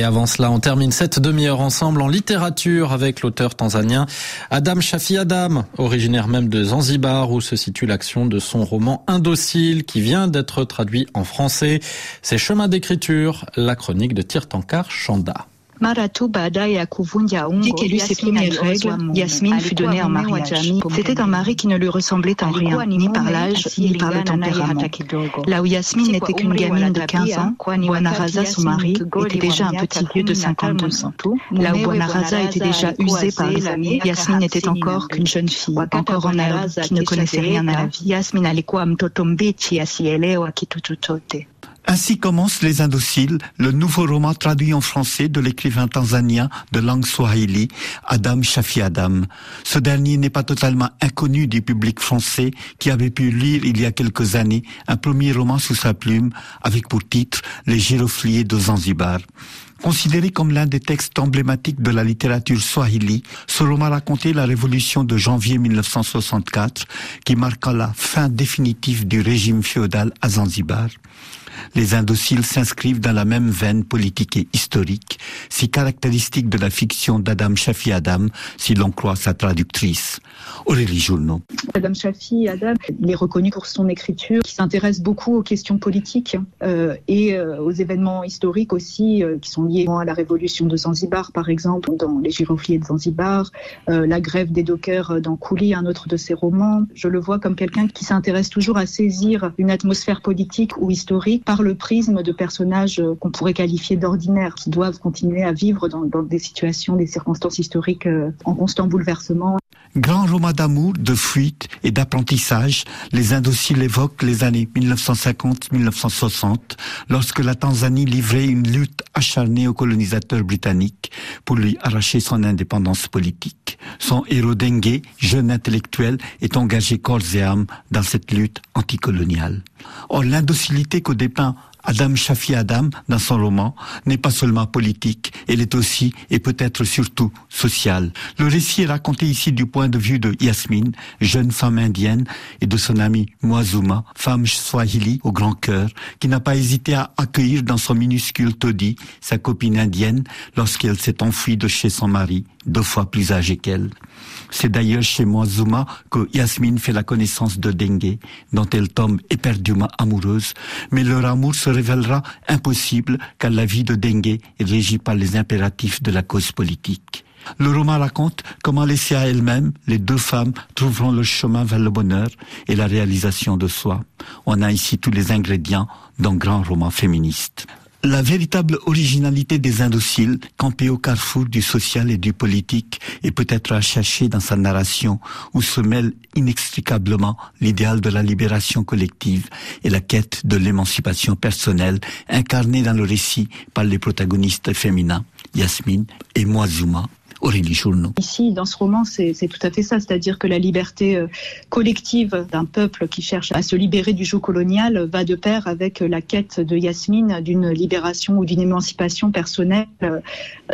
Et avant cela, on termine cette demi-heure ensemble en littérature avec l'auteur tanzanien Adam Shafi Adam, originaire même de Zanzibar où se situe l'action de son roman Indocile qui vient d'être traduit en français. Ses chemins d'écriture, la chronique de Tirtankar Chanda. Dès qu'elle eut ses premières règles, Yasmine fut donnée en mariage. C'était un mari qui ne lui ressemblait en rien, ni par l'âge, ni par le tempérament. Là où Yasmine n'était qu'une gamine de 15 ans, Wanaraza, son mari, était déjà un petit vieux de 52 ans. Là où Wanaraza était déjà usé par les années, Yasmine n'était encore qu'une jeune fille, encore en herbe, qui ne connaissait rien à la vie. Yasmine alikuwa mtoto mbichi asielewa kitu chochote. Ainsi commence Les Indociles, le nouveau roman traduit en français de l'écrivain tanzanien de langue swahili, Adam Shafi Adam. Ce dernier n'est pas totalement inconnu du public français qui avait pu lire il y a quelques années un premier roman sous sa plume avec pour titre Les girofliers de Zanzibar. Considéré comme l'un des textes emblématiques de la littérature swahili, ce roman racontait la révolution de janvier 1964 qui marqua la fin définitive du régime féodal à Zanzibar. Les indociles s'inscrivent dans la même veine politique et historique, si caractéristique de la fiction d'Adam Shafi Adam, si l'on croit sa traductrice. Aurélie Journeau. Adam Shafi Adam, il est reconnu pour son écriture, qui s'intéresse beaucoup aux questions politiques euh, et euh, aux événements historiques aussi, euh, qui sont liés à la révolution de Zanzibar, par exemple, dans Les girofliers de Zanzibar, euh, la grève des dockers dans Kouli, un autre de ses romans. Je le vois comme quelqu'un qui s'intéresse toujours à saisir une atmosphère politique ou historique par le prisme de personnages euh, qu'on pourrait qualifier d'ordinaires, qui doivent continuer à vivre dans, des situations, des circonstances historiques euh, en constant bouleversement. Grand roman d'amour, de fuite et d'apprentissage, les indociles évoquent les années 1950-1960, lorsque la Tanzanie livrait une lutte acharnée aux colonisateurs britanniques pour lui arracher son indépendance politique. Son héros Dengue, jeune intellectuel, est engagé corps et âme dans cette lutte anticoloniale. Or, l'indocilité qu'au dépeint Adam Shafi Adam, dans son roman, n'est pas seulement politique, elle est aussi, et peut-être surtout, sociale. Le récit est raconté ici du point de vue de Yasmine, jeune femme indienne, et de son amie Moazuma, femme swahili au grand cœur, qui n'a pas hésité à accueillir dans son minuscule taudis sa copine indienne lorsqu'elle s'est enfuie de chez son mari, deux fois plus âgé qu'elle. C'est d'ailleurs chez Moazuma que Yasmine fait la connaissance de Dengue, dont elle tombe éperdument amoureuse, mais leur amour se révélera impossible car la vie de Dengue est régie par les impératifs de la cause politique. Le roman raconte comment laissées à elles-mêmes, les deux femmes trouveront le chemin vers le bonheur et la réalisation de soi. On a ici tous les ingrédients d'un grand roman féministe. La véritable originalité des indociles, campée au carrefour du social et du politique, est peut-être à chercher dans sa narration, où se mêle inextricablement l'idéal de la libération collective et la quête de l'émancipation personnelle, incarnée dans le récit par les protagonistes féminins, Yasmine et Moazuma, Ici, dans ce roman, c'est tout à fait ça, c'est-à-dire que la liberté euh, collective d'un peuple qui cherche à se libérer du joug colonial va de pair avec la quête de Yasmine d'une libération ou d'une émancipation personnelle. Euh,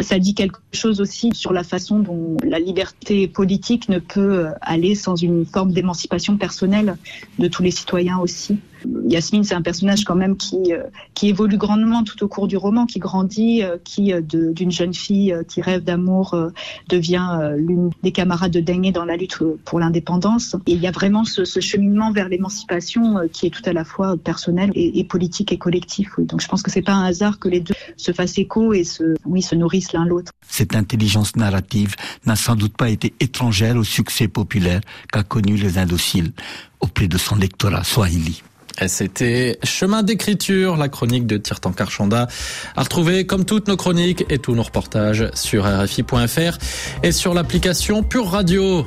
ça dit quelque chose aussi sur la façon dont la liberté politique ne peut aller sans une forme d'émancipation personnelle de tous les citoyens aussi. Yasmine, c'est un personnage quand même qui, euh, qui évolue grandement tout au cours du roman, qui grandit, euh, qui d'une jeune fille euh, qui rêve d'amour devient l'une des camarades de Dengue dans la lutte pour l'indépendance. Il y a vraiment ce, ce cheminement vers l'émancipation qui est tout à la fois personnel et, et politique et collectif. Oui. Donc je pense que c'est pas un hasard que les deux se fassent écho et se, oui, se nourrissent l'un l'autre. Cette intelligence narrative n'a sans doute pas été étrangère au succès populaire qu'a connu les indociles auprès de son lectorat swahili. C'était Chemin d'écriture, la chronique de Tirtan Karchanda. À retrouver comme toutes nos chroniques et tous nos reportages sur RFI.fr et sur l'application Pure Radio.